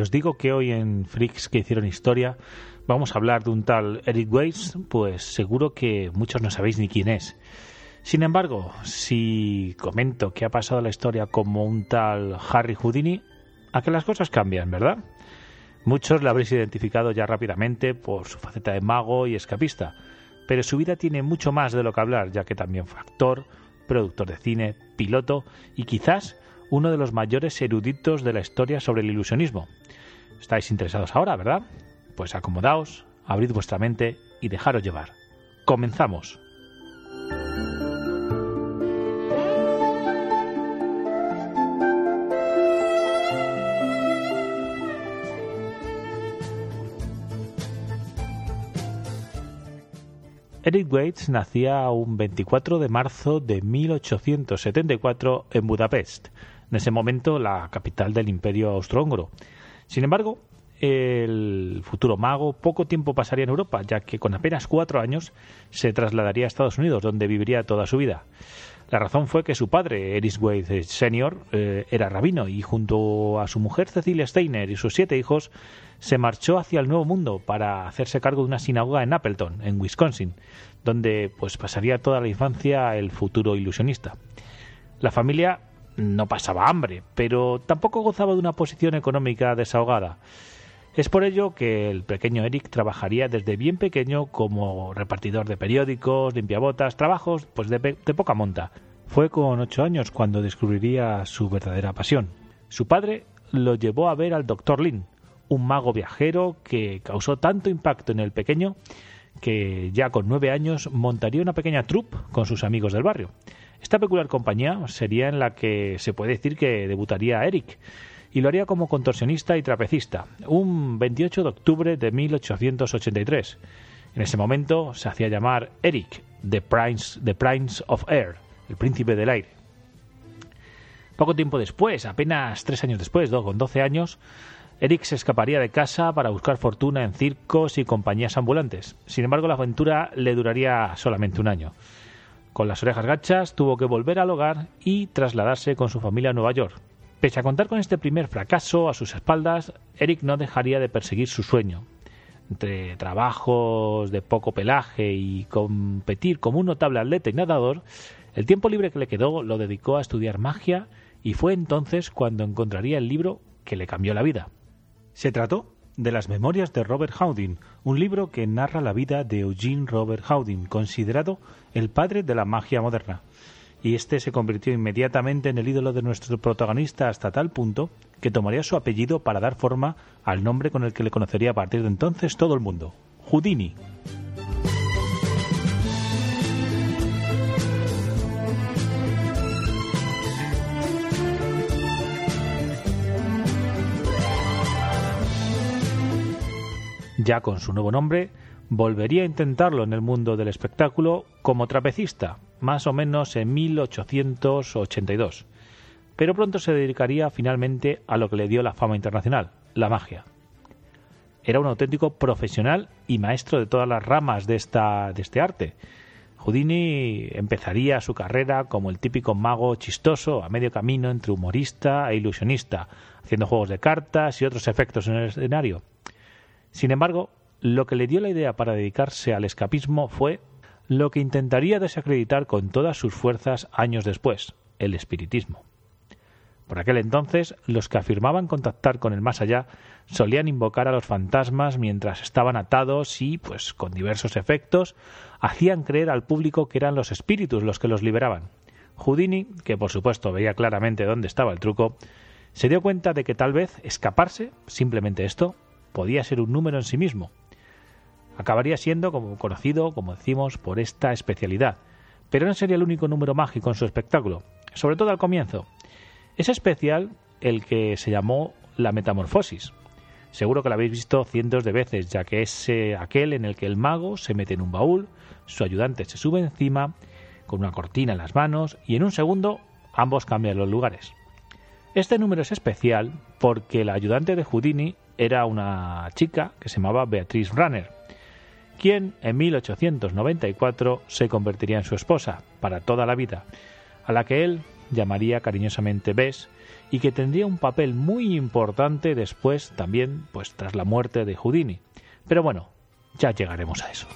Os digo que hoy en Freaks que hicieron historia vamos a hablar de un tal Eric Weiss, pues seguro que muchos no sabéis ni quién es. Sin embargo, si comento que ha pasado la historia como un tal Harry Houdini, a que las cosas cambian, ¿verdad? Muchos la habréis identificado ya rápidamente por su faceta de mago y escapista, pero su vida tiene mucho más de lo que hablar, ya que también fue actor, productor de cine, piloto y quizás uno de los mayores eruditos de la historia sobre el ilusionismo. ¿Estáis interesados ahora, verdad? Pues acomodaos, abrid vuestra mente y dejaros llevar. Comenzamos. Eric Waits nacía un 24 de marzo de 1874 en Budapest, en ese momento la capital del imperio austrohúngaro. Sin embargo, el futuro mago poco tiempo pasaría en Europa, ya que con apenas cuatro años se trasladaría a Estados Unidos, donde viviría toda su vida. La razón fue que su padre, Eris Wade Sr., eh, era rabino y junto a su mujer Cecilia Steiner y sus siete hijos se marchó hacia el Nuevo Mundo para hacerse cargo de una sinagoga en Appleton, en Wisconsin, donde pues pasaría toda la infancia el futuro ilusionista. La familia no pasaba hambre, pero tampoco gozaba de una posición económica desahogada. Es por ello que el pequeño Eric trabajaría desde bien pequeño como repartidor de periódicos, limpiabotas, trabajos pues de, de poca monta. Fue con ocho años cuando descubriría su verdadera pasión. Su padre lo llevó a ver al doctor Lin, un mago viajero que causó tanto impacto en el pequeño que ya con nueve años montaría una pequeña troupe con sus amigos del barrio. Esta peculiar compañía sería en la que se puede decir que debutaría Eric, y lo haría como contorsionista y trapecista, un 28 de octubre de 1883. En ese momento se hacía llamar Eric, the Prince, the Prince of Air, el príncipe del aire. Poco tiempo después, apenas tres años después, con 12 años, Eric se escaparía de casa para buscar fortuna en circos y compañías ambulantes. Sin embargo, la aventura le duraría solamente un año. Con las orejas gachas, tuvo que volver al hogar y trasladarse con su familia a Nueva York. Pese a contar con este primer fracaso a sus espaldas, Eric no dejaría de perseguir su sueño. Entre trabajos de poco pelaje y competir como un notable atleta y nadador, el tiempo libre que le quedó lo dedicó a estudiar magia y fue entonces cuando encontraría el libro que le cambió la vida. Se trató de las Memorias de Robert Houdin, un libro que narra la vida de Eugene Robert Houdin, considerado el padre de la magia moderna. Y este se convirtió inmediatamente en el ídolo de nuestro protagonista hasta tal punto que tomaría su apellido para dar forma al nombre con el que le conocería a partir de entonces todo el mundo, Houdini. Ya con su nuevo nombre, volvería a intentarlo en el mundo del espectáculo como trapecista, más o menos en 1882. Pero pronto se dedicaría finalmente a lo que le dio la fama internacional, la magia. Era un auténtico profesional y maestro de todas las ramas de, esta, de este arte. Houdini empezaría su carrera como el típico mago chistoso a medio camino entre humorista e ilusionista, haciendo juegos de cartas y otros efectos en el escenario. Sin embargo, lo que le dio la idea para dedicarse al escapismo fue lo que intentaría desacreditar con todas sus fuerzas años después, el espiritismo. Por aquel entonces, los que afirmaban contactar con el más allá solían invocar a los fantasmas mientras estaban atados y, pues, con diversos efectos, hacían creer al público que eran los espíritus los que los liberaban. Houdini, que por supuesto veía claramente dónde estaba el truco, se dio cuenta de que tal vez escaparse, simplemente esto, podía ser un número en sí mismo. Acabaría siendo como conocido, como decimos, por esta especialidad, Pero no sería el único número mágico en su espectáculo, sobre todo al comienzo. Es especial el que se llamó La Metamorfosis. Seguro que lo habéis visto cientos de veces, ya que es aquel en el que el mago se mete en un baúl, su ayudante se sube encima, con una cortina en las manos, y en un segundo ambos cambian los lugares. Este número es especial porque la ayudante de Houdini era una chica que se llamaba Beatrice Runner, quien en 1894 se convertiría en su esposa para toda la vida, a la que él llamaría cariñosamente Bess y que tendría un papel muy importante después también pues tras la muerte de Houdini. Pero bueno, ya llegaremos a eso.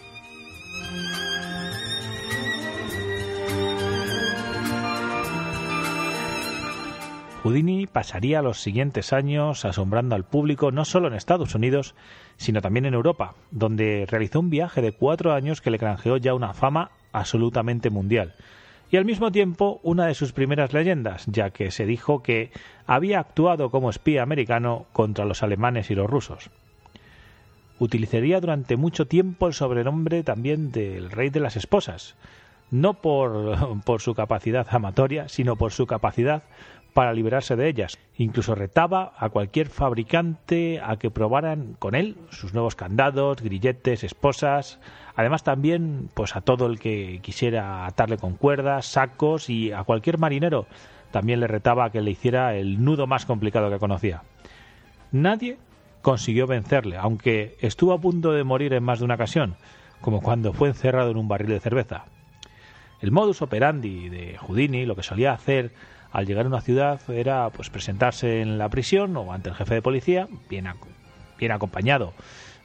Houdini pasaría los siguientes años asombrando al público no solo en Estados Unidos, sino también en Europa, donde realizó un viaje de cuatro años que le granjeó ya una fama absolutamente mundial, y al mismo tiempo una de sus primeras leyendas, ya que se dijo que había actuado como espía americano contra los alemanes y los rusos. Utilizaría durante mucho tiempo el sobrenombre también del rey de las esposas, no por, por su capacidad amatoria, sino por su capacidad para liberarse de ellas. Incluso retaba a cualquier fabricante a que probaran con él sus nuevos candados, grilletes, esposas, además también pues a todo el que quisiera atarle con cuerdas, sacos y a cualquier marinero también le retaba a que le hiciera el nudo más complicado que conocía. Nadie consiguió vencerle, aunque estuvo a punto de morir en más de una ocasión, como cuando fue encerrado en un barril de cerveza. El modus operandi de Houdini, lo que solía hacer al llegar a una ciudad era pues presentarse en la prisión o ante el jefe de policía, bien, bien acompañado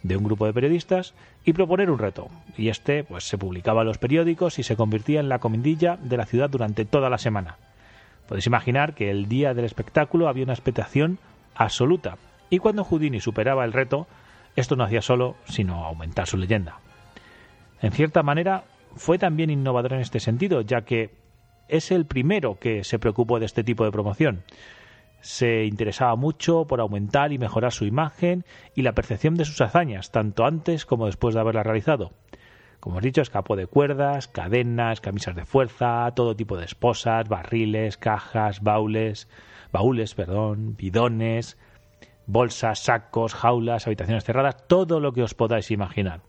de un grupo de periodistas y proponer un reto. Y este pues se publicaba en los periódicos y se convertía en la comidilla de la ciudad durante toda la semana. Podéis imaginar que el día del espectáculo había una expectación absoluta y cuando Houdini superaba el reto, esto no hacía solo sino aumentar su leyenda. En cierta manera, fue también innovador en este sentido, ya que es el primero que se preocupó de este tipo de promoción. Se interesaba mucho por aumentar y mejorar su imagen y la percepción de sus hazañas, tanto antes como después de haberla realizado. Como he dicho, escapó de cuerdas, cadenas, camisas de fuerza, todo tipo de esposas, barriles, cajas, baúles, baúles, perdón, bidones, bolsas, sacos, jaulas, habitaciones cerradas, todo lo que os podáis imaginar.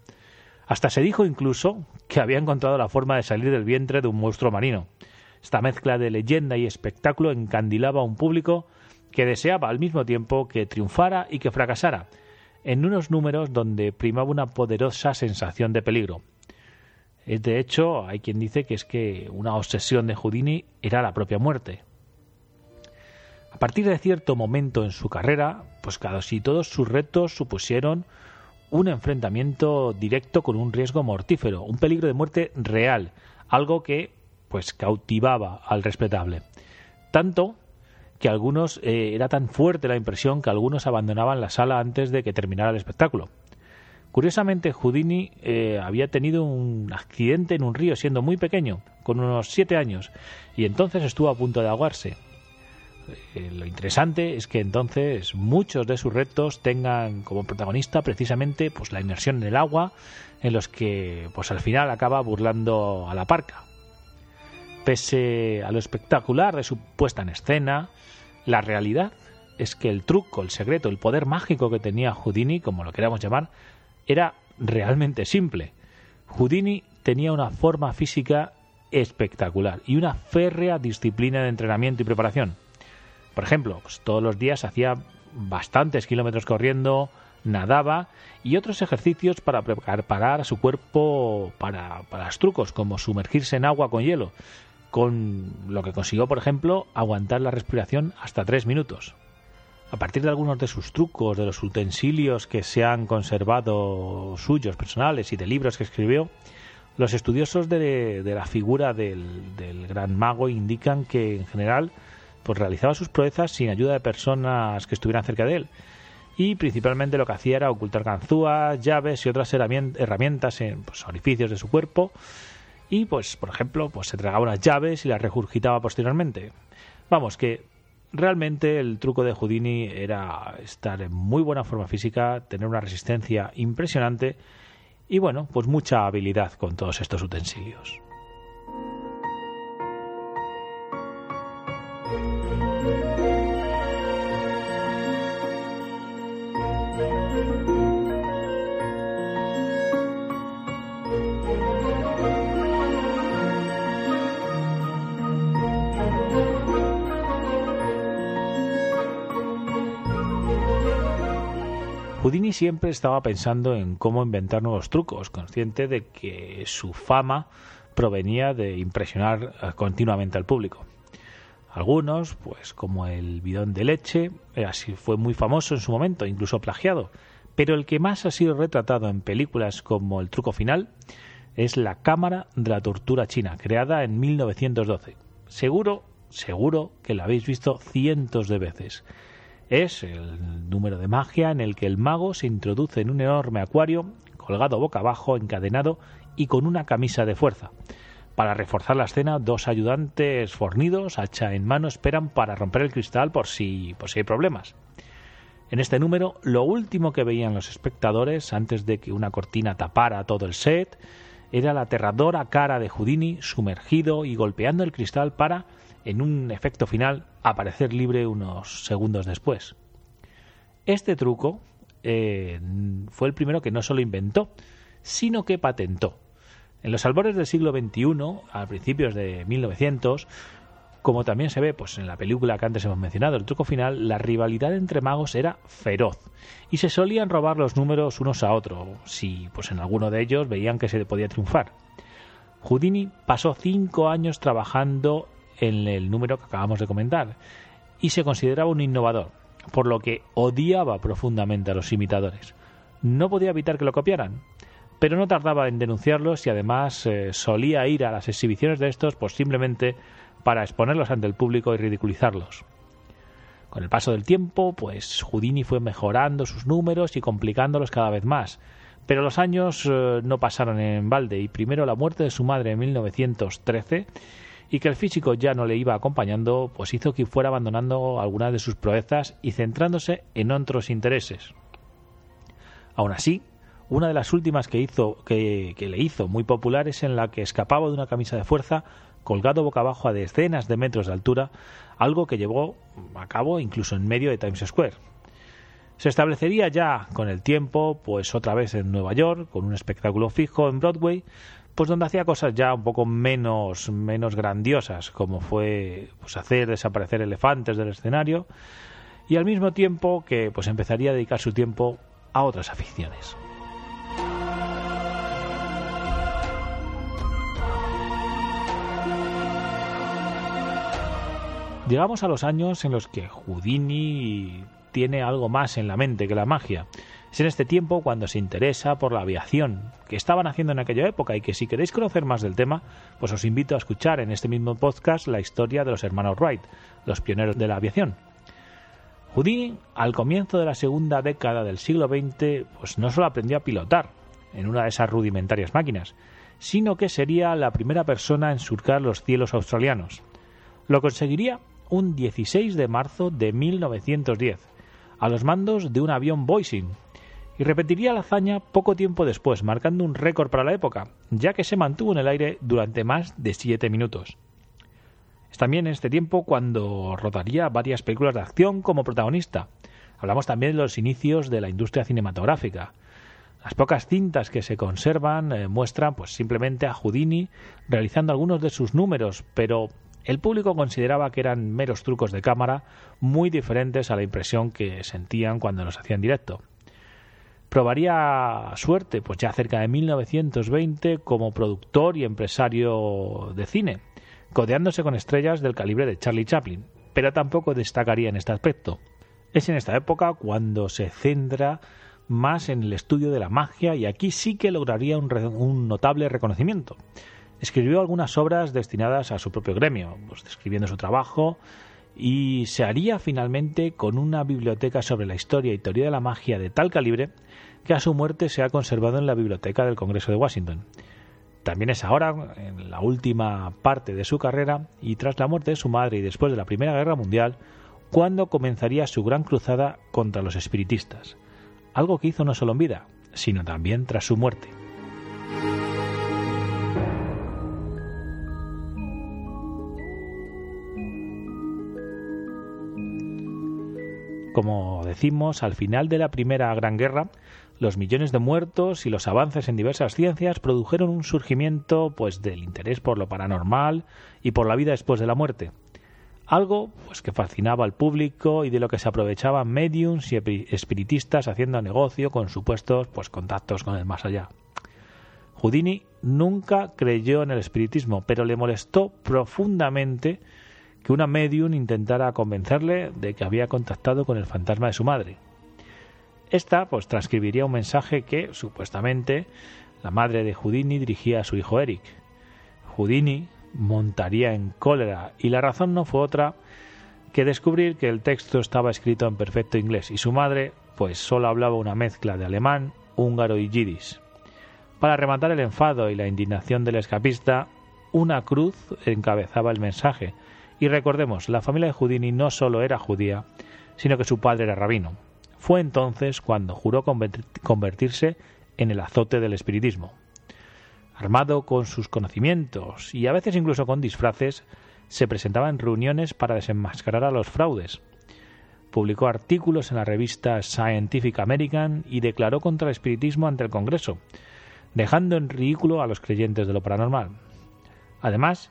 Hasta se dijo incluso que había encontrado la forma de salir del vientre de un monstruo marino. Esta mezcla de leyenda y espectáculo encandilaba a un público que deseaba al mismo tiempo que triunfara y que fracasara, en unos números donde primaba una poderosa sensación de peligro. De hecho, hay quien dice que es que una obsesión de Houdini era la propia muerte. A partir de cierto momento en su carrera, pues casi todos sus retos supusieron un enfrentamiento directo con un riesgo mortífero, un peligro de muerte real, algo que pues cautivaba al respetable. Tanto que algunos eh, era tan fuerte la impresión que algunos abandonaban la sala antes de que terminara el espectáculo. Curiosamente, Houdini eh, había tenido un accidente en un río siendo muy pequeño, con unos siete años, y entonces estuvo a punto de ahogarse. Eh, lo interesante es que entonces muchos de sus retos tengan como protagonista precisamente pues la inmersión en el agua, en los que pues al final acaba burlando a la parca. Pese a lo espectacular de su puesta en escena, la realidad es que el truco, el secreto, el poder mágico que tenía Houdini, como lo queramos llamar, era realmente simple. Houdini tenía una forma física espectacular y una férrea disciplina de entrenamiento y preparación. Por ejemplo, pues todos los días hacía bastantes kilómetros corriendo, nadaba y otros ejercicios para preparar a su cuerpo para, para los trucos, como sumergirse en agua con hielo, con lo que consiguió, por ejemplo, aguantar la respiración hasta tres minutos. A partir de algunos de sus trucos, de los utensilios que se han conservado suyos, personales y de libros que escribió, los estudiosos de, la figura del, gran mago indican que, en general, pues realizaba sus proezas sin ayuda de personas que estuvieran cerca de él. Y principalmente lo que hacía era ocultar ganzúas, llaves y otras herramientas en pues, orificios de su cuerpo y pues por ejemplo pues se tragaba unas llaves y las regurgitaba posteriormente. Vamos que realmente el truco de Houdini era estar en muy buena forma física, tener una resistencia impresionante y bueno, pues mucha habilidad con todos estos utensilios. Houdini siempre estaba pensando en cómo inventar nuevos trucos, consciente de que su fama provenía de impresionar eh, continuamente al público. Algunos, pues como el bidón de leche, eh, así fue muy famoso en su momento, incluso plagiado, pero el que más ha sido retratado en películas como El truco final es La cámara de la tortura china, creada en 1912. Seguro, seguro que la habéis visto cientos de veces. Es el número de magia en el que el mago se introduce en un enorme acuario, colgado boca abajo, encadenado y con una camisa de fuerza. Para reforzar la escena, dos ayudantes fornidos, hacha en mano, esperan para romper el cristal por si, por si hay problemas. En este número, lo último que veían los espectadores antes de que una cortina tapara todo el set era la aterradora cara de Houdini sumergido y golpeando el cristal para, en un efecto final, aparecer libre unos segundos después. Este truco eh, fue el primero que no solo inventó, sino que patentó. En los albores del siglo XXI, a principios de 1900, como también se ve pues, en la película que antes hemos mencionado, el truco final, la rivalidad entre magos era feroz y se solían robar los números unos a otros, si pues, en alguno de ellos veían que se podía triunfar. Houdini pasó cinco años trabajando en el número que acabamos de comentar y se consideraba un innovador, por lo que odiaba profundamente a los imitadores. No podía evitar que lo copiaran, pero no tardaba en denunciarlos y además eh, solía ir a las exhibiciones de estos pues simplemente para exponerlos ante el público y ridiculizarlos. Con el paso del tiempo, pues Houdini fue mejorando sus números y complicándolos cada vez más, pero los años eh, no pasaron en balde y primero la muerte de su madre en 1913 y que el físico ya no le iba acompañando, pues hizo que fuera abandonando algunas de sus proezas y centrándose en otros intereses. Aún así, una de las últimas que, hizo, que, le hizo muy popular es en la que escapaba de una camisa de fuerza colgado boca abajo a decenas de metros de altura, algo que llevó a cabo incluso en medio de Times Square. Se establecería ya con el tiempo, pues otra vez en Nueva York, con un espectáculo fijo en Broadway, pues donde hacía cosas ya un poco menos, menos grandiosas, como fue pues hacer desaparecer elefantes del escenario, y al mismo tiempo que pues empezaría a dedicar su tiempo a otras aficiones. Llegamos a los años en los que Houdini tiene algo más en la mente que la magia. Es en este tiempo cuando se interesa por la aviación, que estaban haciendo en aquella época y que si queréis conocer más del tema, pues os invito a escuchar en este mismo podcast la historia de los hermanos Wright, los pioneros de la aviación. Houdini, al comienzo de la segunda década del siglo XX, pues no solo aprendió a pilotar en una de esas rudimentarias máquinas, sino que sería la primera persona en surcar los cielos australianos. Lo conseguiría un 16 de marzo de 1910, a los mandos de un avión Boeing, y repetiría la hazaña poco tiempo después, marcando un récord para la época, ya que se mantuvo en el aire durante más de siete minutos. Es también en este tiempo cuando rodaría varias películas de acción como protagonista. Hablamos también de los inicios de la industria cinematográfica. Las pocas cintas que se conservan eh, muestran pues simplemente a Houdini realizando algunos de sus números, pero el público consideraba que eran meros trucos de cámara muy diferentes a la impresión que sentían cuando los hacían directo. Probaría suerte, pues ya cerca de 1920, como productor y empresario de cine, codeándose con estrellas del calibre de Charlie Chaplin, pero tampoco destacaría en este aspecto. Es en esta época cuando se centra más en el estudio de la magia y aquí sí que lograría un, un notable reconocimiento. Escribió algunas obras destinadas a su propio gremio, pues, describiendo su trabajo, y se haría finalmente con una biblioteca sobre la historia y teoría de la magia de tal calibre que a su muerte se ha conservado en la biblioteca del Congreso de Washington. También es ahora, en la última parte de su carrera, y tras la muerte de su madre y después de la Primera Guerra Mundial, cuando comenzaría su gran cruzada contra los espiritistas, algo que hizo no solo en vida, sino también tras su muerte. Como decimos, al final de la Primera Gran Guerra, los millones de muertos y los avances en diversas ciencias produjeron un surgimiento pues del interés por lo paranormal y por la vida después de la muerte. algo pues que fascinaba al público y de lo que se aprovechaban mediums y espiritistas haciendo negocio con supuestos pues contactos con el más allá. Houdini nunca creyó en el espiritismo, pero le molestó profundamente que una medium intentara convencerle de que había contactado con el fantasma de su madre. Esta pues transcribiría un mensaje que supuestamente la madre de Houdini dirigía a su hijo Eric. Houdini montaría en cólera y la razón no fue otra que descubrir que el texto estaba escrito en perfecto inglés y su madre pues solo hablaba una mezcla de alemán, húngaro y yiddish. Para rematar el enfado y la indignación del escapista, una cruz encabezaba el mensaje. Y recordemos, la familia de Houdini no solo era judía, sino que su padre era rabino. Fue entonces cuando juró convertirse en el azote del espiritismo armado con sus conocimientos y a veces incluso con disfraces, se presentaba en reuniones para desenmascarar a los fraudes. Publicó artículos en la revista Scientific American y declaró contra el espiritismo ante el Congreso, dejando en ridículo a los creyentes de lo paranormal. Además,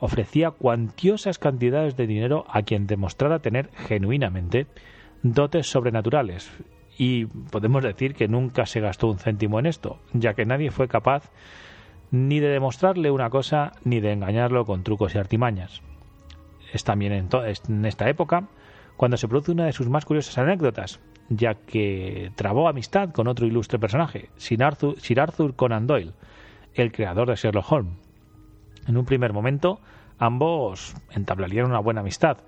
ofrecía cuantiosas cantidades de dinero a quien demostrara tener genuinamente dotes sobrenaturales, y podemos decir que nunca se gastó un céntimo en esto, ya que nadie fue capaz ni de demostrarle una cosa ni de engañarlo con trucos y artimañas. Es también en, esta época cuando se produce una de sus más curiosas anécdotas, ya que trabó amistad con otro ilustre personaje, Sir Arthur, Sir Arthur Conan Doyle, el creador de Sherlock Holmes. En un primer momento, ambos entablarían una buena amistad,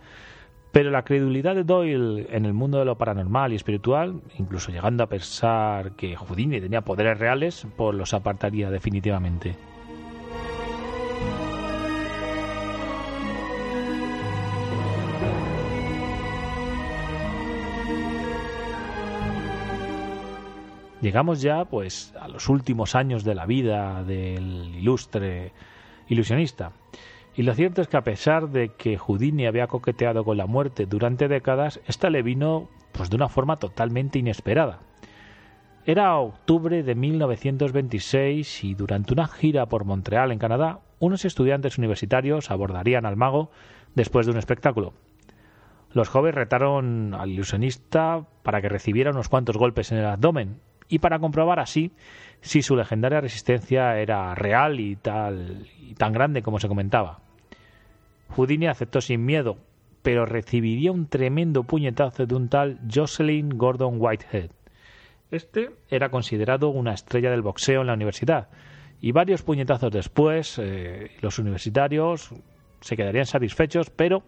pero la credulidad de Doyle en el mundo de lo paranormal y espiritual, incluso llegando a pensar que Houdini tenía poderes reales, pues los apartaría definitivamente. Llegamos ya pues a los últimos años de la vida del ilustre ilusionista. Y lo cierto es que a pesar de que Houdini había coqueteado con la muerte durante décadas, esta le vino pues de una forma totalmente inesperada. Era octubre de 1926 y durante una gira por Montreal, en Canadá, unos estudiantes universitarios abordarían al mago después de un espectáculo. Los jóvenes retaron al ilusionista para que recibiera unos cuantos golpes en el abdomen y para comprobar así si su legendaria resistencia era real y tal y tan grande como se comentaba. Houdini aceptó sin miedo, pero recibiría un tremendo puñetazo de un tal Jocelyn Gordon Whitehead. Este era considerado una estrella del boxeo en la universidad, y varios puñetazos después eh, los universitarios se quedarían satisfechos, pero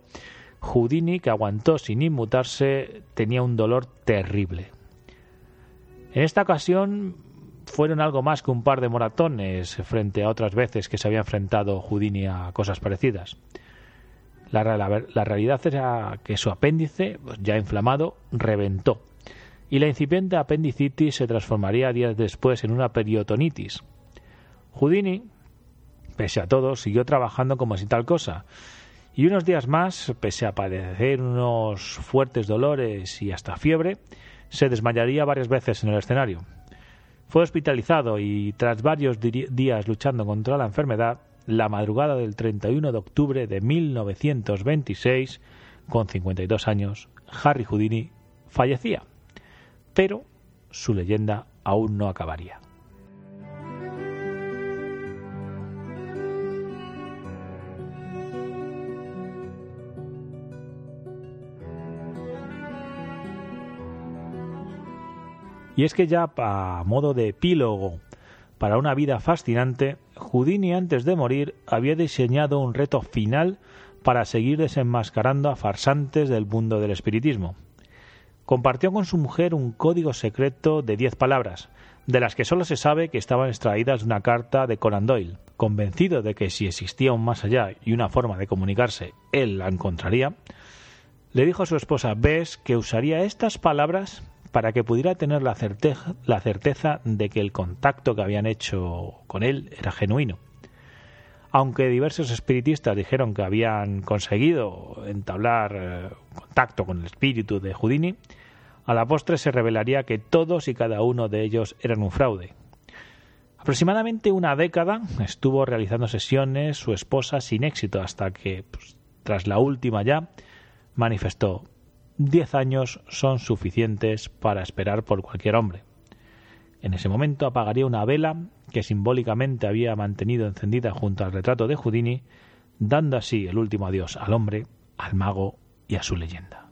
Houdini, que aguantó sin inmutarse, tenía un dolor terrible. En esta ocasión fueron algo más que un par de moratones frente a otras veces que se había enfrentado Houdini a cosas parecidas. La, realidad era que su apéndice, pues, ya inflamado, reventó, y la incipiente apendicitis se transformaría días después en una periotonitis. Houdini, pese a todo, siguió trabajando como si tal cosa, y unos días más, pese a padecer unos fuertes dolores y hasta fiebre, se desmayaría varias veces en el escenario. Fue hospitalizado y tras varios días luchando contra la enfermedad, la madrugada del 31 de octubre de 1926, con 52 años, Harry Houdini fallecía. Pero su leyenda aún no acabaría. Y es que ya a modo de epílogo para una vida fascinante, Houdini antes de morir había diseñado un reto final para seguir desenmascarando a farsantes del mundo del espiritismo. Compartió con su mujer un código secreto de diez palabras, de las que solo se sabe que estaban extraídas de una carta de Conan Doyle. Convencido de que si existía un más allá y una forma de comunicarse, él la encontraría, le dijo a su esposa Bess que usaría estas palabras para que pudiera tener la certeza, la certeza de que el contacto que habían hecho con él era genuino. Aunque diversos espiritistas dijeron que habían conseguido entablar eh, contacto con el espíritu de Houdini, a la postre se revelaría que todos y cada uno de ellos eran un fraude. Aproximadamente una década estuvo realizando sesiones su esposa sin éxito hasta que, pues, tras la última ya, manifestó Diez años son suficientes para esperar por cualquier hombre. En ese momento apagaría una vela que simbólicamente había mantenido encendida junto al retrato de Houdini, dando así el último adiós al hombre, al mago y a su leyenda.